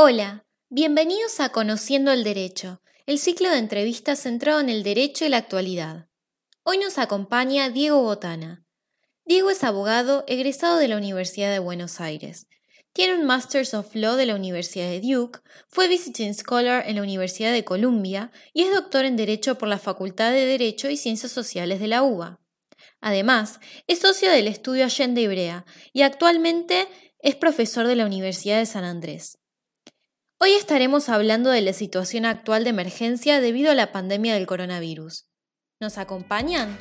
Hola, bienvenidos a Conociendo el Derecho, el ciclo de entrevistas centrado en el derecho y la actualidad. Hoy nos acompaña Diego Botana. Diego es abogado egresado de la Universidad de Buenos Aires. Tiene un Masters of Law de la Universidad de Duke, fue Visiting Scholar en la Universidad de Columbia y es doctor en Derecho por la Facultad de Derecho y Ciencias Sociales de la UBA. Además, es socio del estudio Allende Ibrea y actualmente es profesor de la Universidad de San Andrés. Hoy estaremos hablando de la situación actual de emergencia debido a la pandemia del coronavirus. ¿Nos acompañan?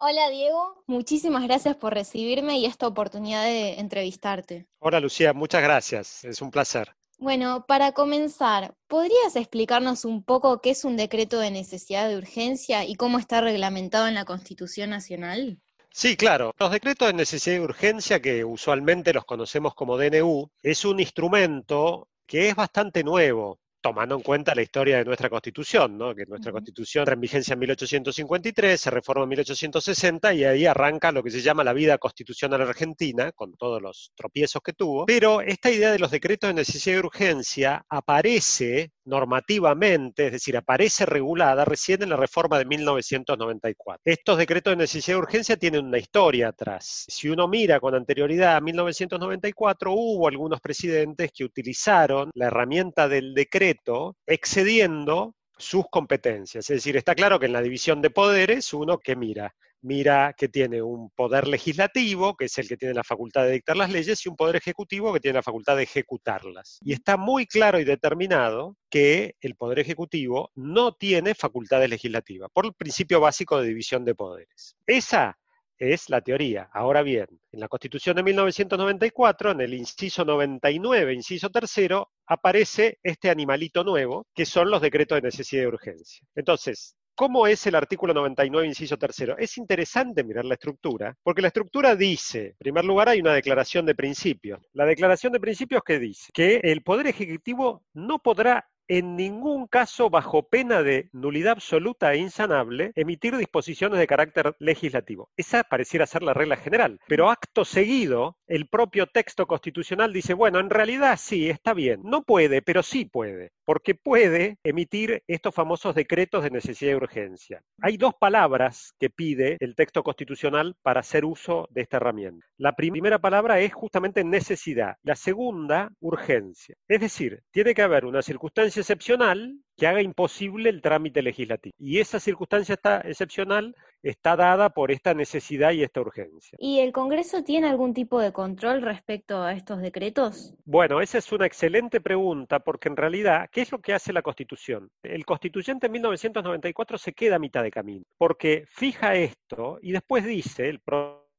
Hola Diego, muchísimas gracias por recibirme y esta oportunidad de entrevistarte. Hola Lucía, muchas gracias, es un placer. Bueno, para comenzar, ¿podrías explicarnos un poco qué es un decreto de necesidad de urgencia y cómo está reglamentado en la Constitución Nacional? Sí, claro. Los decretos de necesidad de urgencia, que usualmente los conocemos como DNU, es un instrumento que es bastante nuevo tomando en cuenta la historia de nuestra Constitución, ¿no? que nuestra Constitución entra en vigencia en 1853, se reforma en 1860 y ahí arranca lo que se llama la vida constitucional argentina, con todos los tropiezos que tuvo. Pero esta idea de los decretos de necesidad y urgencia aparece normativamente, es decir, aparece regulada recién en la reforma de 1994. Estos decretos de necesidad y urgencia tienen una historia atrás. Si uno mira con anterioridad a 1994, hubo algunos presidentes que utilizaron la herramienta del decreto excediendo sus competencias. Es decir, está claro que en la división de poderes uno que mira, mira que tiene un poder legislativo, que es el que tiene la facultad de dictar las leyes, y un poder ejecutivo que tiene la facultad de ejecutarlas. Y está muy claro y determinado que el poder ejecutivo no tiene facultades legislativas, por el principio básico de división de poderes. Esa es la teoría. Ahora bien, en la Constitución de 1994, en el inciso 99, inciso tercero, aparece este animalito nuevo, que son los decretos de necesidad y urgencia. Entonces, ¿Cómo es el artículo 99, inciso tercero? Es interesante mirar la estructura, porque la estructura dice, en primer lugar, hay una declaración de principios. La declaración de principios que dice que el Poder Ejecutivo no podrá en ningún caso, bajo pena de nulidad absoluta e insanable, emitir disposiciones de carácter legislativo. Esa pareciera ser la regla general, pero acto seguido, el propio texto constitucional dice, bueno, en realidad sí, está bien, no puede, pero sí puede, porque puede emitir estos famosos decretos de necesidad y urgencia. Hay dos palabras que pide el texto constitucional para hacer uso de esta herramienta. La primera palabra es justamente necesidad, la segunda, urgencia. Es decir, tiene que haber una circunstancia excepcional que haga imposible el trámite legislativo. Y esa circunstancia está excepcional está dada por esta necesidad y esta urgencia. ¿Y el Congreso tiene algún tipo de control respecto a estos decretos? Bueno, esa es una excelente pregunta porque en realidad, ¿qué es lo que hace la Constitución? El constituyente en 1994 se queda a mitad de camino porque fija esto y después dice, el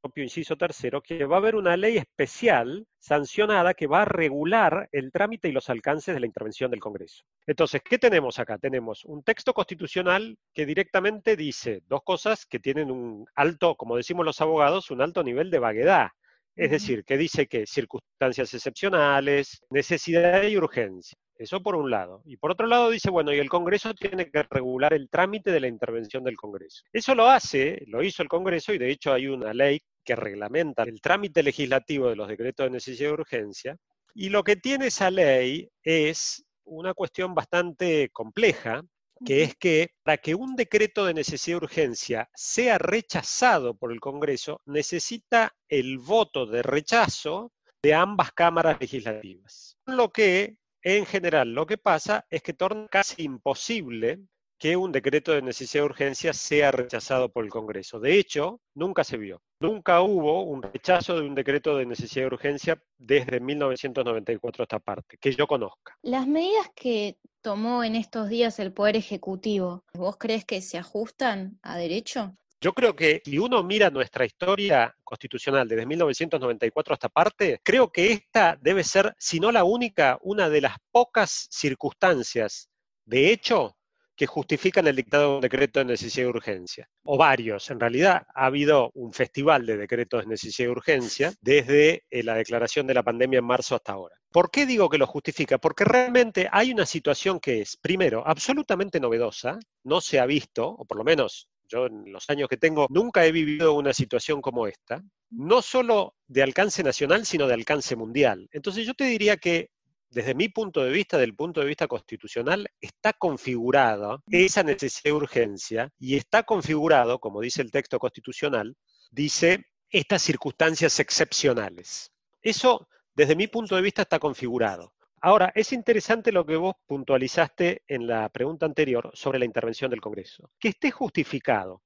propio inciso tercero, que va a haber una ley especial sancionada que va a regular el trámite y los alcances de la intervención del Congreso. Entonces, ¿qué tenemos acá? Tenemos un texto constitucional que directamente dice dos cosas que tienen un alto, como decimos los abogados, un alto nivel de vaguedad. Es decir, que dice que circunstancias excepcionales, necesidad y urgencia. Eso por un lado. Y por otro lado dice, bueno, y el Congreso tiene que regular el trámite de la intervención del Congreso. Eso lo hace, lo hizo el Congreso y de hecho hay una ley que reglamenta el trámite legislativo de los decretos de necesidad y urgencia. Y lo que tiene esa ley es una cuestión bastante compleja, que es que para que un decreto de necesidad y urgencia sea rechazado por el Congreso, necesita el voto de rechazo de ambas cámaras legislativas. Lo que en general, lo que pasa es que torna casi imposible que un decreto de necesidad de urgencia sea rechazado por el Congreso. De hecho, nunca se vio. Nunca hubo un rechazo de un decreto de necesidad de urgencia desde 1994 a esta parte, que yo conozca. Las medidas que tomó en estos días el Poder Ejecutivo, ¿vos crees que se ajustan a derecho? Yo creo que si uno mira nuestra historia constitucional desde 1994 hasta parte, creo que esta debe ser, si no la única, una de las pocas circunstancias de hecho que justifican el dictado de un decreto de necesidad y urgencia. O varios. En realidad ha habido un festival de decretos de necesidad y urgencia desde eh, la declaración de la pandemia en marzo hasta ahora. ¿Por qué digo que lo justifica? Porque realmente hay una situación que es, primero, absolutamente novedosa, no se ha visto, o por lo menos yo en los años que tengo nunca he vivido una situación como esta, no solo de alcance nacional, sino de alcance mundial. Entonces yo te diría que desde mi punto de vista, del punto de vista constitucional, está configurada esa necesidad de urgencia y está configurado, como dice el texto constitucional, dice estas circunstancias excepcionales. Eso, desde mi punto de vista, está configurado. Ahora, es interesante lo que vos puntualizaste en la pregunta anterior sobre la intervención del Congreso. Que esté justificado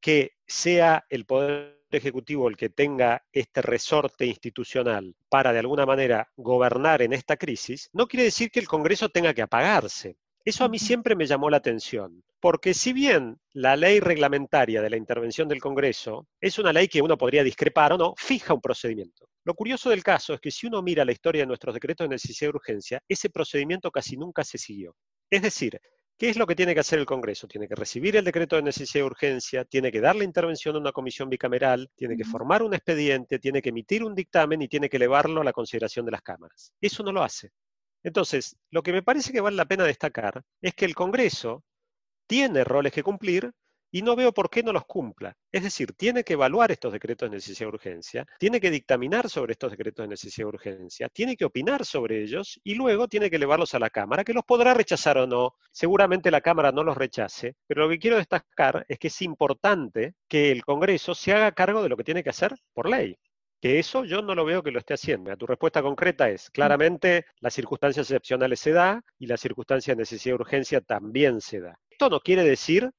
que sea el Poder Ejecutivo el que tenga este resorte institucional para de alguna manera gobernar en esta crisis, no quiere decir que el Congreso tenga que apagarse. Eso a mí siempre me llamó la atención, porque si bien la ley reglamentaria de la intervención del Congreso es una ley que uno podría discrepar o no, fija un procedimiento. Lo curioso del caso es que si uno mira la historia de nuestros decretos de necesidad y urgencia, ese procedimiento casi nunca se siguió. Es decir, ¿Qué es lo que tiene que hacer el Congreso? Tiene que recibir el decreto de necesidad y urgencia, tiene que dar la intervención a una comisión bicameral, tiene que formar un expediente, tiene que emitir un dictamen y tiene que elevarlo a la consideración de las cámaras. Eso no lo hace. Entonces, lo que me parece que vale la pena destacar es que el Congreso tiene roles que cumplir, y no veo por qué no los cumpla. Es decir, tiene que evaluar estos decretos de necesidad de urgencia, tiene que dictaminar sobre estos decretos de necesidad de urgencia, tiene que opinar sobre ellos y luego tiene que elevarlos a la Cámara, que los podrá rechazar o no. Seguramente la Cámara no los rechace, pero lo que quiero destacar es que es importante que el Congreso se haga cargo de lo que tiene que hacer por ley que eso yo no lo veo que lo esté haciendo. Tu respuesta concreta es, claramente las circunstancias excepcionales se da y las circunstancias de necesidad de urgencia también se da. Esto no quiere decir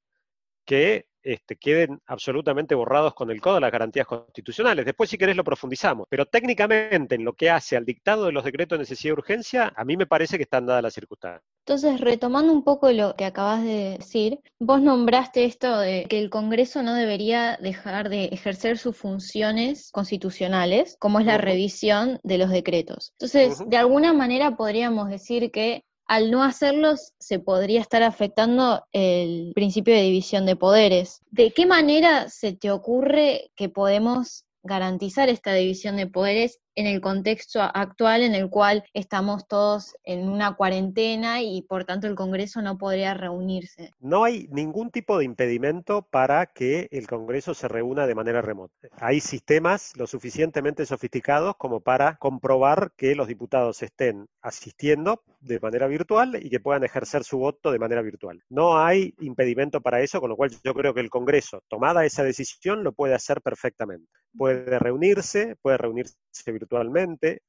que este, queden absolutamente borrados con el Código las garantías constitucionales. Después, si querés, lo profundizamos. Pero técnicamente, en lo que hace al dictado de los decretos de necesidad y urgencia, a mí me parece que están dadas las circunstancias. Entonces, retomando un poco lo que acabas de decir, vos nombraste esto de que el Congreso no debería dejar de ejercer sus funciones constitucionales, como es la revisión de los decretos. Entonces, de alguna manera podríamos decir que al no hacerlos se podría estar afectando el principio de división de poderes. ¿De qué manera se te ocurre que podemos garantizar esta división de poderes en el contexto actual en el cual estamos todos en una cuarentena y por tanto el Congreso no podría reunirse. No hay ningún tipo de impedimento para que el Congreso se reúna de manera remota. Hay sistemas lo suficientemente sofisticados como para comprobar que los diputados estén asistiendo de manera virtual y que puedan ejercer su voto de manera virtual. No hay impedimento para eso, con lo cual yo creo que el Congreso, tomada esa decisión, lo puede hacer perfectamente. Puede reunirse, puede reunirse virtualmente.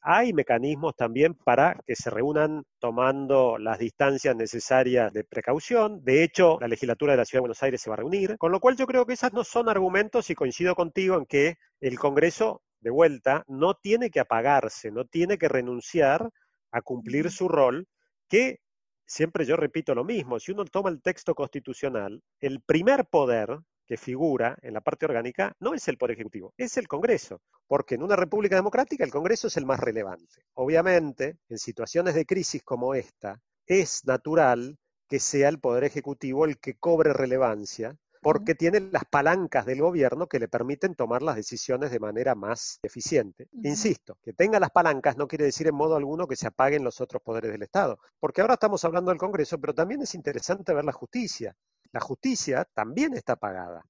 Hay mecanismos también para que se reúnan tomando las distancias necesarias de precaución. De hecho, la legislatura de la Ciudad de Buenos Aires se va a reunir, con lo cual yo creo que esas no son argumentos y coincido contigo en que el Congreso, de vuelta, no tiene que apagarse, no tiene que renunciar a cumplir su rol, que siempre yo repito lo mismo, si uno toma el texto constitucional, el primer poder que figura en la parte orgánica no es el Poder Ejecutivo, es el Congreso, porque en una república democrática el Congreso es el más relevante. Obviamente, en situaciones de crisis como esta, es natural que sea el Poder Ejecutivo el que cobre relevancia, porque tiene las palancas del gobierno que le permiten tomar las decisiones de manera más eficiente. Insisto, que tenga las palancas no quiere decir en modo alguno que se apaguen los otros poderes del Estado, porque ahora estamos hablando del Congreso, pero también es interesante ver la justicia. La justicia también está pagada,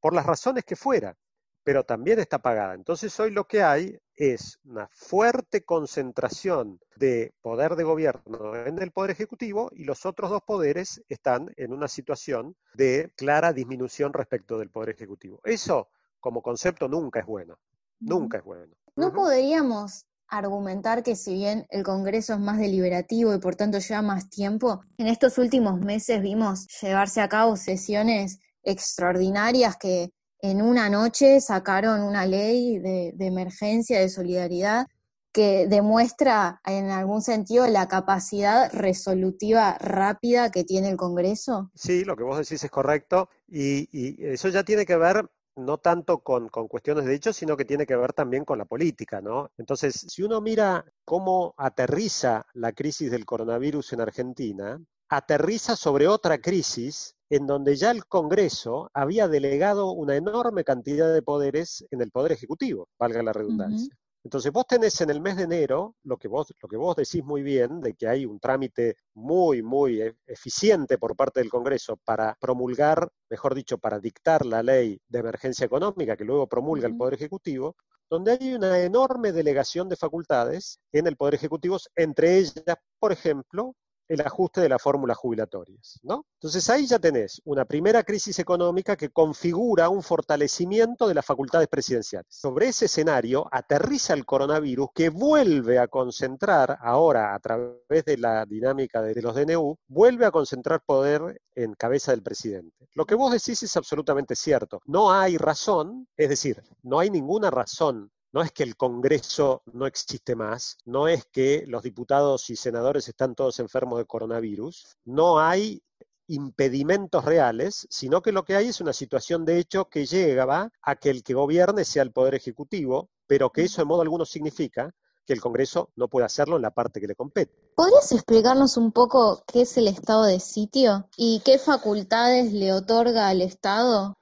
por las razones que fuera, pero también está pagada. Entonces hoy lo que hay es una fuerte concentración de poder de gobierno en el Poder Ejecutivo y los otros dos poderes están en una situación de clara disminución respecto del Poder Ejecutivo. Eso como concepto nunca es bueno, nunca es bueno. No podríamos argumentar que si bien el Congreso es más deliberativo y por tanto lleva más tiempo, en estos últimos meses vimos llevarse a cabo sesiones extraordinarias que en una noche sacaron una ley de, emergencia, de solidaridad, que demuestra en algún sentido la capacidad resolutiva rápida que tiene el Congreso? Sí, lo que vos decís es correcto y, eso ya tiene que ver no tanto con, cuestiones de hecho, sino que tiene que ver también con la política, ¿no? Entonces, si uno mira cómo aterriza la crisis del coronavirus en Argentina, aterriza sobre otra crisis en donde ya el Congreso había delegado una enorme cantidad de poderes en el Poder Ejecutivo, valga la redundancia. Entonces vos tenés en el mes de enero lo que vos, lo que vos decís muy bien, de que hay un trámite muy, muy e, eficiente por parte del Congreso para promulgar, mejor dicho, para dictar la ley de emergencia económica que luego promulga el Poder Ejecutivo, donde hay una enorme delegación de facultades en el Poder Ejecutivo, entre ellas, por ejemplo, el ajuste de las fórmulas jubilatorias, ¿no? Entonces ahí ya tenés una primera crisis económica que configura un fortalecimiento de las facultades presidenciales. Sobre ese escenario aterriza el coronavirus que vuelve a concentrar ahora a través de la dinámica de los DNU, vuelve a concentrar poder en cabeza del presidente. Lo que vos decís es absolutamente cierto. No hay razón, es decir, no hay ninguna razón no es que el Congreso no existe más, no es que los diputados y senadores están todos enfermos de coronavirus, no hay impedimentos reales, sino que lo que hay es una situación de hecho que llega a que el que gobierne sea el Poder Ejecutivo, pero que eso de modo alguno significa que el Congreso no puede hacerlo en la parte que le compete. ¿Podrías explicarnos un poco qué es el estado de sitio y qué facultades le otorga al Estado?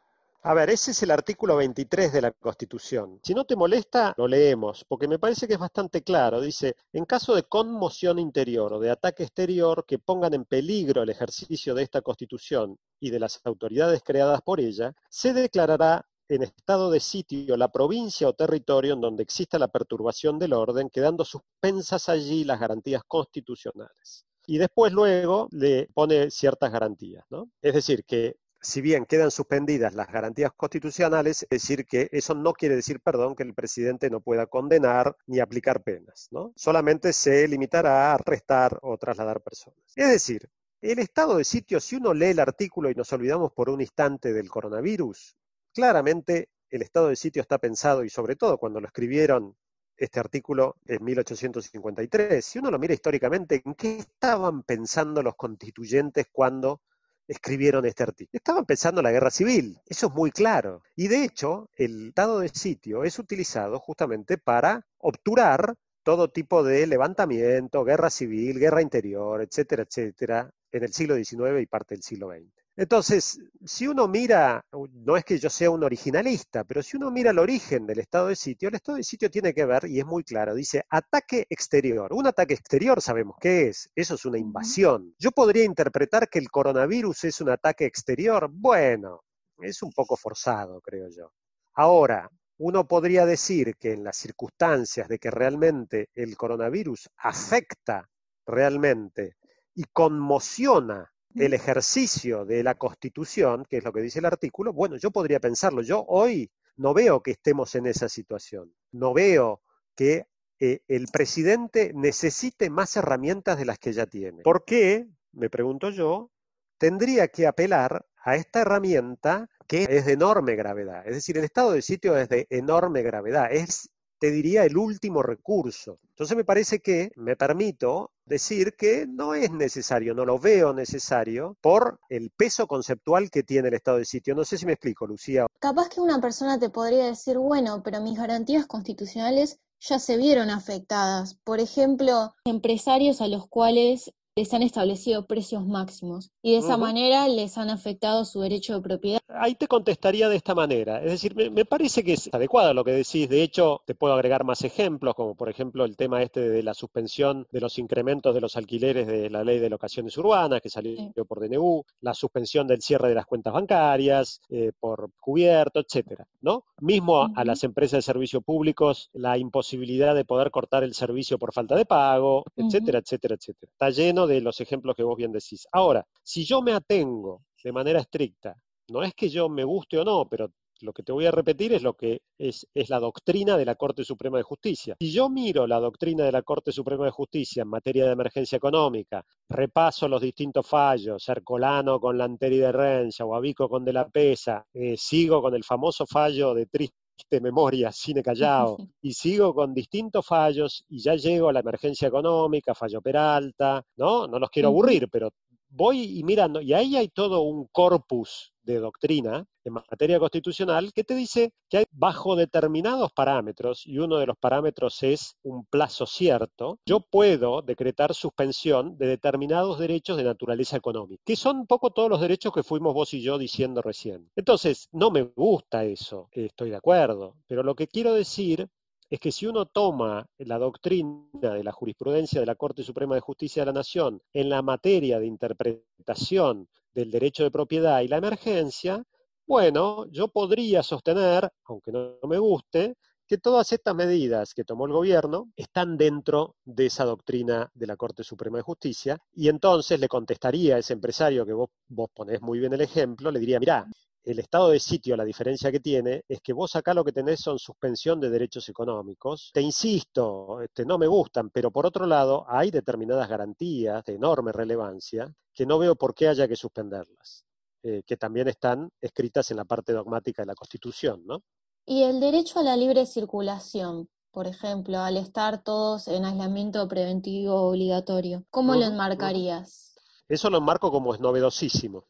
A ver, ese es el artículo 23 de la Constitución. Si no te molesta, lo leemos, porque me parece que es bastante claro. Dice, en caso de conmoción interior o de ataque exterior que pongan en peligro el ejercicio de esta Constitución y de las autoridades creadas por ella, se declarará en estado de sitio la provincia o territorio en donde exista la perturbación del orden, quedando suspensas allí las garantías constitucionales. Y después luego le pone ciertas garantías, ¿no? Es decir, que si bien quedan suspendidas las garantías constitucionales, es decir que eso no quiere decir, perdón, que el presidente no pueda condenar ni aplicar penas, ¿no? Solamente se limitará a arrestar o trasladar personas. Es decir, el estado de sitio, si uno lee el artículo y nos olvidamos por un instante del coronavirus, claramente el estado de sitio está pensado, y sobre todo cuando lo escribieron este artículo en 1853, si uno lo mira históricamente, ¿en qué estaban pensando los constituyentes cuando escribieron este artículo. Estaban pensando en la guerra civil, eso es muy claro. Y de hecho, el estado de sitio es utilizado justamente para obturar todo tipo de levantamiento, guerra civil, guerra interior, etcétera, etcétera, en el siglo XIX y parte del siglo XX. Entonces, si uno mira, no es que yo sea un originalista, pero si uno mira el origen del estado de sitio, el estado de sitio tiene que ver, y es muy claro, dice ataque exterior. Un ataque exterior sabemos qué es, eso es una invasión. Yo podría interpretar que el coronavirus es un ataque exterior, bueno, es un poco forzado, creo yo. Ahora, uno podría decir que en las circunstancias de que realmente el coronavirus afecta realmente y conmociona el ejercicio de la Constitución, que es lo que dice el artículo, bueno, yo podría pensarlo. Yo hoy no veo que estemos en esa situación. No veo que eh, el presidente necesite más herramientas de las que ya tiene. ¿Por qué, me pregunto yo, tendría que apelar a esta herramienta que es de enorme gravedad? Es decir, el estado de sitio es de enorme gravedad. Es te diría, el último recurso. Entonces me parece que me permito decir que no es necesario, no lo veo necesario por el peso conceptual que tiene el estado de sitio. No sé si me explico, Lucía. Capaz que una persona te podría decir, bueno, pero mis garantías constitucionales ya se vieron afectadas. Por ejemplo, empresarios a los cuales les han establecido precios máximos y de esa manera les han afectado su derecho de propiedad. Ahí te contestaría de esta manera, es decir, me, parece que es adecuado lo que decís, de hecho te puedo agregar más ejemplos, como por ejemplo el tema este de la suspensión de los incrementos de los alquileres de la ley de locaciones urbanas que salió por DNU, la suspensión del cierre de las cuentas bancarias eh, por cubierto, etcétera, ¿no? Mismo a las empresas de servicios públicos la imposibilidad de poder cortar el servicio por falta de pago, etcétera, etcétera, etcétera. Está lleno de los ejemplos que vos bien decís. Ahora, si yo me atengo de manera estricta, no es que yo me guste o no, pero lo que te voy a repetir es lo que es, la doctrina de la Corte Suprema de Justicia. Si yo miro la doctrina de la Corte Suprema de Justicia en materia de emergencia económica, repaso los distintos fallos, Cercolano con Lanteri de Rencha, Guavico con De la Pesa, eh, sigo con el famoso fallo de triste memoria, cine callado, y sigo con distintos fallos y ya llego a la emergencia económica, fallo Peralta, ¿no? No los quiero aburrir, pero voy y mirando, y ahí hay todo un corpus de doctrina en materia constitucional que te dice que hay bajo determinados parámetros, y uno de los parámetros es un plazo cierto, yo puedo decretar suspensión de determinados derechos de naturaleza económica, que son un poco todos los derechos que fuimos vos y yo diciendo recién. Entonces, no me gusta eso, estoy de acuerdo, pero lo que quiero decir es que si uno toma la doctrina de la jurisprudencia de la Corte Suprema de Justicia de la Nación en la materia de interpretación del derecho de propiedad y la emergencia, bueno, yo podría sostener, aunque no me guste, que todas estas medidas que tomó el gobierno están dentro de esa doctrina de la Corte Suprema de Justicia y entonces le contestaría a ese empresario que vos, vos ponés muy bien el ejemplo, le diría, mirá, el estado de sitio, la diferencia que tiene, es que vos acá lo que tenés son suspensión de derechos económicos. Te insisto, este, no me gustan, pero por otro lado hay determinadas garantías de enorme relevancia que no veo por qué haya que suspenderlas, eh, que también están escritas en la parte dogmática de la Constitución, ¿no? Y el derecho a la libre circulación, por ejemplo, al estar todos en aislamiento preventivo obligatorio, ¿cómo lo enmarcarías? Eso lo enmarco como es novedosísimo.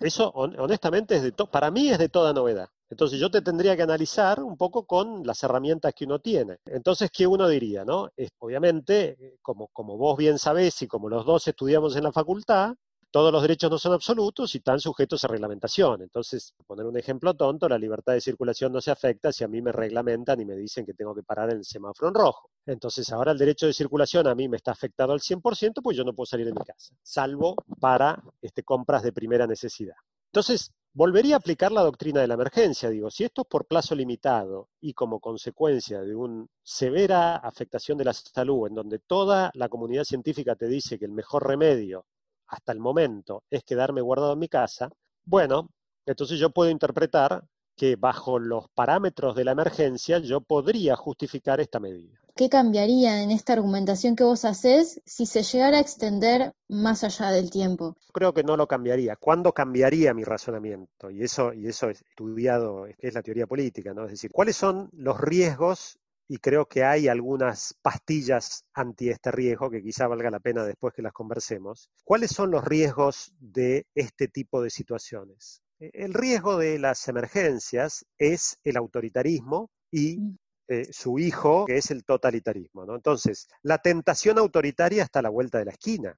Eso, honestamente, es de para mí es de toda novedad. Entonces yo te tendría que analizar un poco con las herramientas que uno tiene. Entonces, ¿qué uno diría? No? obviamente, eh, como, como vos bien sabés y como los dos estudiamos en la facultad, todos los derechos no son absolutos y están sujetos a reglamentación. Entonces, poner un ejemplo tonto, la libertad de circulación no se afecta si a mí me reglamentan y me dicen que tengo que parar en el semáforo en rojo. Entonces, ahora el derecho de circulación a mí me está afectado al 100%, pues yo no puedo salir de mi casa, salvo para este, compras de primera necesidad. Entonces, volvería a aplicar la doctrina de la emergencia. Digo, si esto es por plazo limitado y como consecuencia de una severa afectación de la salud, en donde toda la comunidad científica te dice que el mejor remedio hasta el momento es quedarme guardado en mi casa, bueno, entonces yo puedo interpretar que bajo los parámetros de la emergencia yo podría justificar esta medida. ¿Qué cambiaría en esta argumentación que vos haces si se llegara a extender más allá del tiempo? Creo que no lo cambiaría. ¿Cuándo cambiaría mi razonamiento? Y eso, y eso es estudiado, es la teoría política, ¿no? Es decir, ¿cuáles son los riesgos y creo que hay algunas pastillas anti este riesgo que quizá valga la pena después que las conversemos. ¿Cuáles son los riesgos de este tipo de situaciones? E, el riesgo de las emergencias es el autoritarismo y mm. eh, su hijo, que es el totalitarismo. Entonces, la tentación autoritaria está a la vuelta de la esquina.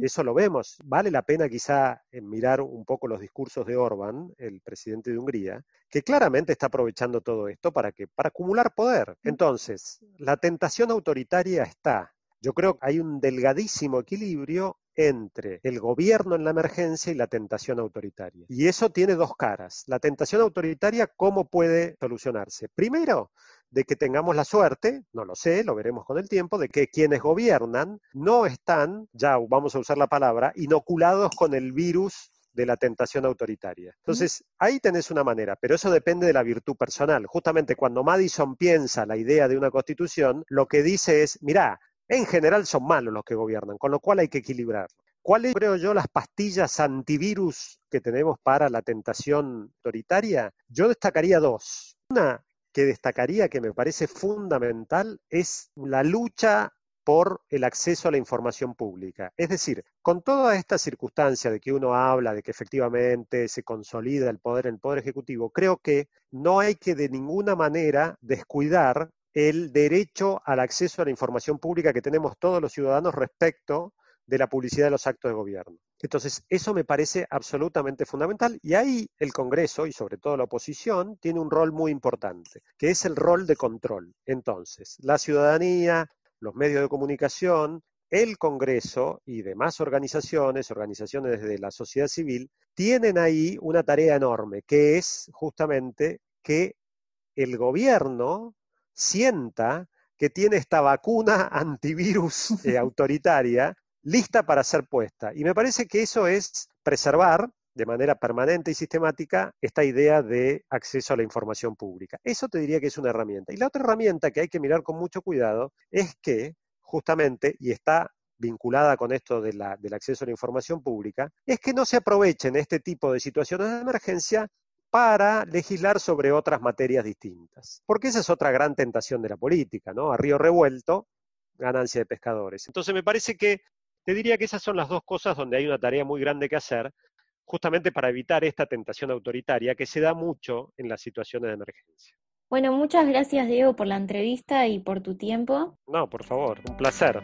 Eso lo vemos. Vale la pena quizá eh, mirar un poco los discursos de Orban, el presidente de Hungría, que claramente está aprovechando todo esto para, que, para acumular poder. Entonces, la tentación autoritaria está. Yo creo que hay un delgadísimo equilibrio entre el gobierno en la emergencia y la tentación autoritaria. Y eso tiene dos caras. La tentación autoritaria, ¿cómo puede solucionarse? Primero, de que tengamos la suerte, no lo sé, lo veremos con el tiempo, de que quienes gobiernan no están, ya vamos a usar la palabra, inoculados con el virus de la tentación autoritaria. Entonces, ahí tenés una manera, pero eso depende de la virtud personal. Justamente cuando Madison piensa la idea de una constitución, lo que dice es, mirá, en general son malos los que gobiernan, con lo cual hay que equilibrarlo. ¿Cuáles, creo yo, las pastillas antivirus que tenemos para la tentación autoritaria? Yo destacaría dos. Una que destacaría que me parece fundamental es la lucha por el acceso a la información pública. Es decir, con toda esta circunstancia de que uno habla de que efectivamente se consolida el poder en el Poder Ejecutivo, creo que no hay que de ninguna manera descuidar el derecho al acceso a la información pública que tenemos todos los ciudadanos respecto de la publicidad de los actos de gobierno. Entonces, eso me parece absolutamente fundamental y ahí el Congreso y sobre todo la oposición tiene un rol muy importante, que es el rol de control. Entonces, la ciudadanía, los medios de comunicación, el Congreso y demás organizaciones, organizaciones de la sociedad civil, tienen ahí una tarea enorme, que es justamente que el gobierno sienta que tiene esta vacuna antivirus eh, autoritaria lista para ser puesta. Y me parece que eso es preservar de manera permanente y sistemática esta idea de acceso a la información pública. Eso te diría que es una herramienta. Y la otra herramienta que hay que mirar con mucho cuidado es que justamente, y está vinculada con esto del acceso a la información pública, es que no se aprovechen este tipo de situaciones de emergencia para legislar sobre otras materias distintas. Porque esa es otra gran tentación de la política, ¿no? A río revuelto, ganancia de pescadores. Entonces me parece que te diría que esas son las dos cosas donde hay una tarea muy grande que hacer, justamente para evitar esta tentación autoritaria que se da mucho en las situaciones de emergencia. Bueno, muchas gracias Diego por la entrevista y por tu tiempo. No, por favor, un placer.